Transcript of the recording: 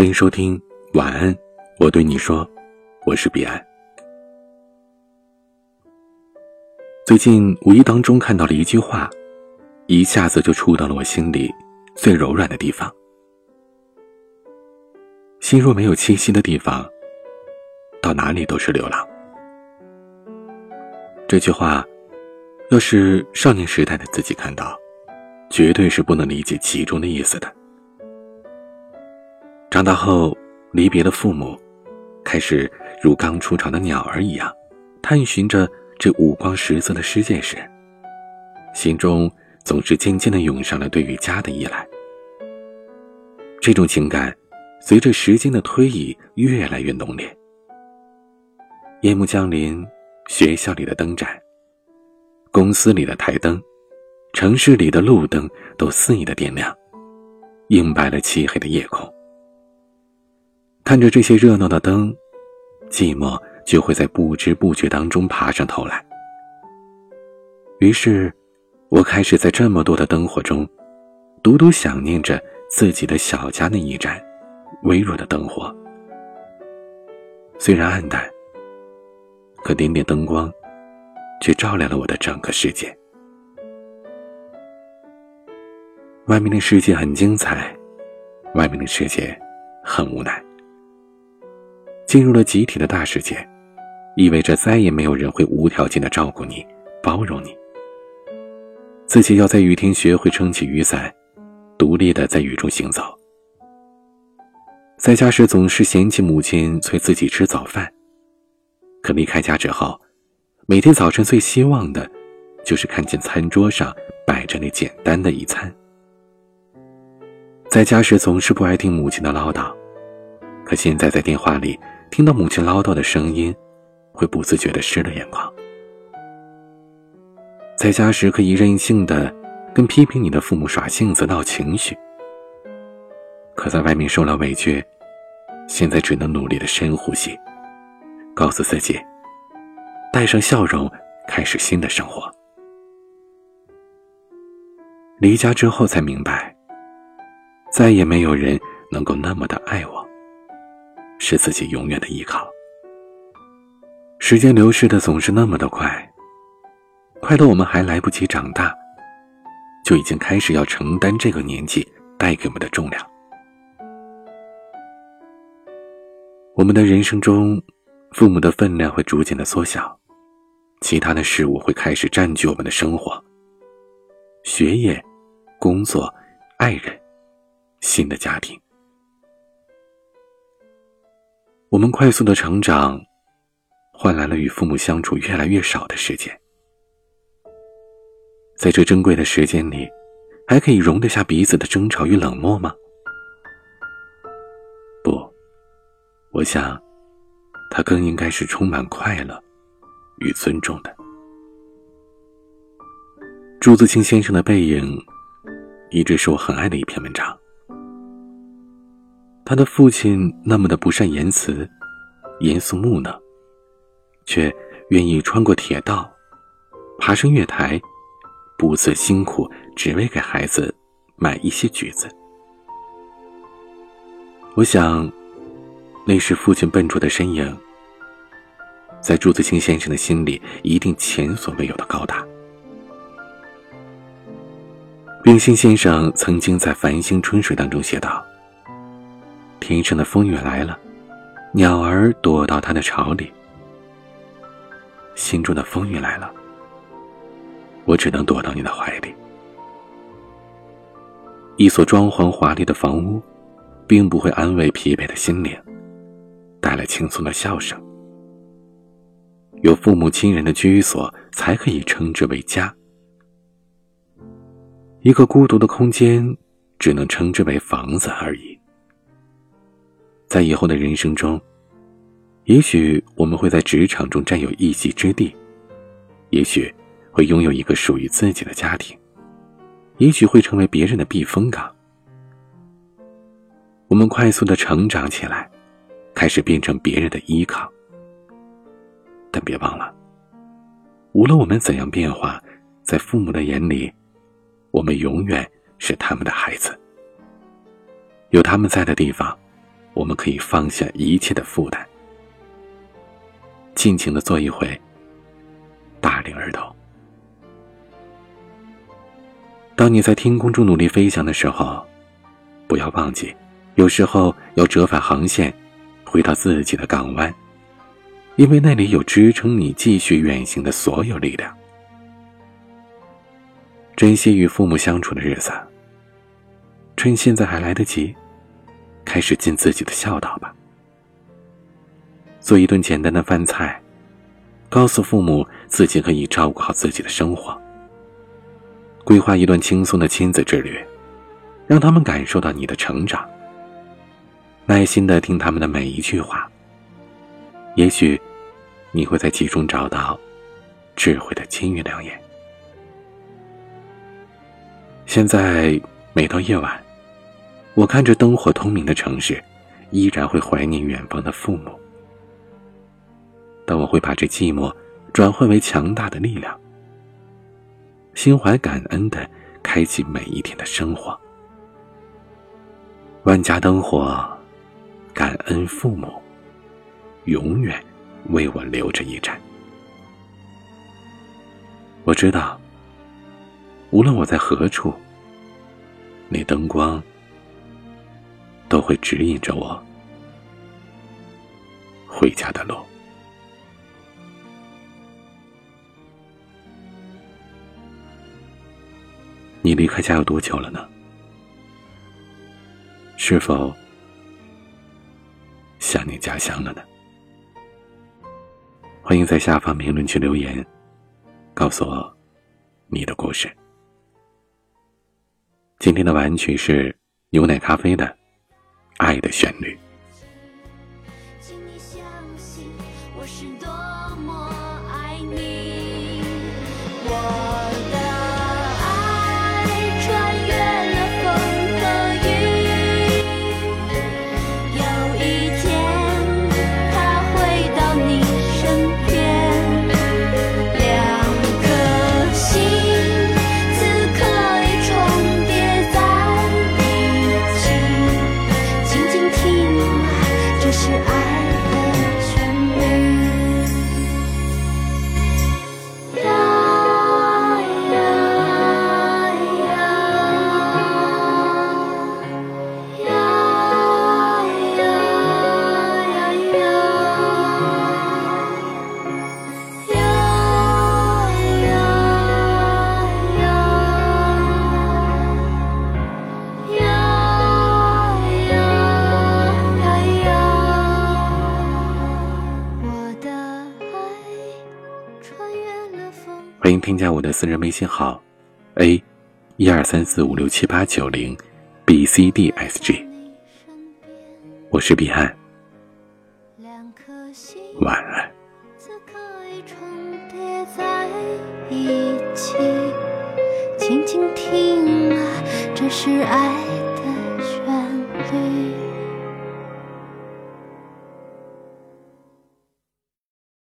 欢迎收听晚安，我对你说，我是彼岸。最近无意当中看到了一句话，一下子就触到了我心里最柔软的地方。心若没有栖息的地方，到哪里都是流浪。这句话，要是少年时代的自己看到，绝对是不能理解其中的意思的。长大后，离别的父母，开始如刚出巢的鸟儿一样，探寻着这五光十色的世界时，心中总是渐渐的涌上了对于家的依赖。这种情感，随着时间的推移越来越浓烈。夜幕降临，学校里的灯盏，公司里的台灯，城市里的路灯都肆意的点亮，映白了漆黑的夜空。看着这些热闹的灯，寂寞就会在不知不觉当中爬上头来。于是，我开始在这么多的灯火中，独独想念着自己的小家那一盏微弱的灯火。虽然暗淡，可点点灯光，却照亮了我的整个世界。外面的世界很精彩，外面的世界很无奈。进入了集体的大世界，意味着再也没有人会无条件的照顾你、包容你。自己要在雨天学会撑起雨伞，独立的在雨中行走。在家时总是嫌弃母亲催自己吃早饭，可离开家之后，每天早晨最希望的，就是看见餐桌上摆着那简单的一餐。在家时总是不爱听母亲的唠叨，可现在在电话里。听到母亲唠叨的声音，会不自觉的湿了眼眶。在家时可以任性的跟批评你的父母耍性子闹情绪，可在外面受了委屈，现在只能努力的深呼吸，告诉自己，带上笑容开始新的生活。离家之后才明白，再也没有人能够那么的爱我。是自己永远的依靠。时间流逝的总是那么的快，快到我们还来不及长大，就已经开始要承担这个年纪带给我们的重量。我们的人生中，父母的分量会逐渐的缩小，其他的事物会开始占据我们的生活。学业、工作、爱人、新的家庭。我们快速的成长，换来了与父母相处越来越少的时间。在这珍贵的时间里，还可以容得下彼此的争吵与冷漠吗？不，我想，他更应该是充满快乐与尊重的。朱自清先生的背影，一直是我很爱的一篇文章。他的父亲那么的不善言辞，严肃木讷，却愿意穿过铁道，爬上月台，不辞辛苦，只为给孩子买一些橘子。我想，那时父亲笨拙的身影，在朱自清先生的心里，一定前所未有的高大。冰心先生曾经在《繁星春水》当中写道。天上的风雨来了，鸟儿躲到它的巢里。心中的风雨来了，我只能躲到你的怀里。一所装潢华丽的房屋，并不会安慰疲惫的心灵，带来轻松的笑声。有父母亲人的居所，才可以称之为家。一个孤独的空间，只能称之为房子而已。在以后的人生中，也许我们会在职场中占有一席之地，也许会拥有一个属于自己的家庭，也许会成为别人的避风港。我们快速的成长起来，开始变成别人的依靠。但别忘了，无论我们怎样变化，在父母的眼里，我们永远是他们的孩子。有他们在的地方。我们可以放下一切的负担，尽情的做一回大龄儿童。当你在天空中努力飞翔的时候，不要忘记，有时候要折返航线，回到自己的港湾，因为那里有支撑你继续远行的所有力量。珍惜与父母相处的日子，趁现在还来得及。开始尽自己的孝道吧。做一顿简单的饭菜，告诉父母自己可以照顾好自己的生活。规划一段轻松的亲子之旅，让他们感受到你的成长。耐心的听他们的每一句话，也许你会在其中找到智慧的金玉良言。现在每到夜晚。我看着灯火通明的城市，依然会怀念远方的父母。但我会把这寂寞转换为强大的力量，心怀感恩的开启每一天的生活。万家灯火，感恩父母，永远为我留着一盏。我知道，无论我在何处，那灯光。都会指引着我回家的路。你离开家有多久了呢？是否想念家乡了呢？欢迎在下方评论区留言，告诉我你的故事。今天的晚曲是牛奶咖啡的。爱的旋律。欢迎添加我的私人微信号：a 一二三四五六七八九零 b c d s g。我是彼岸，晚安。在一起，静静听啊，这是爱。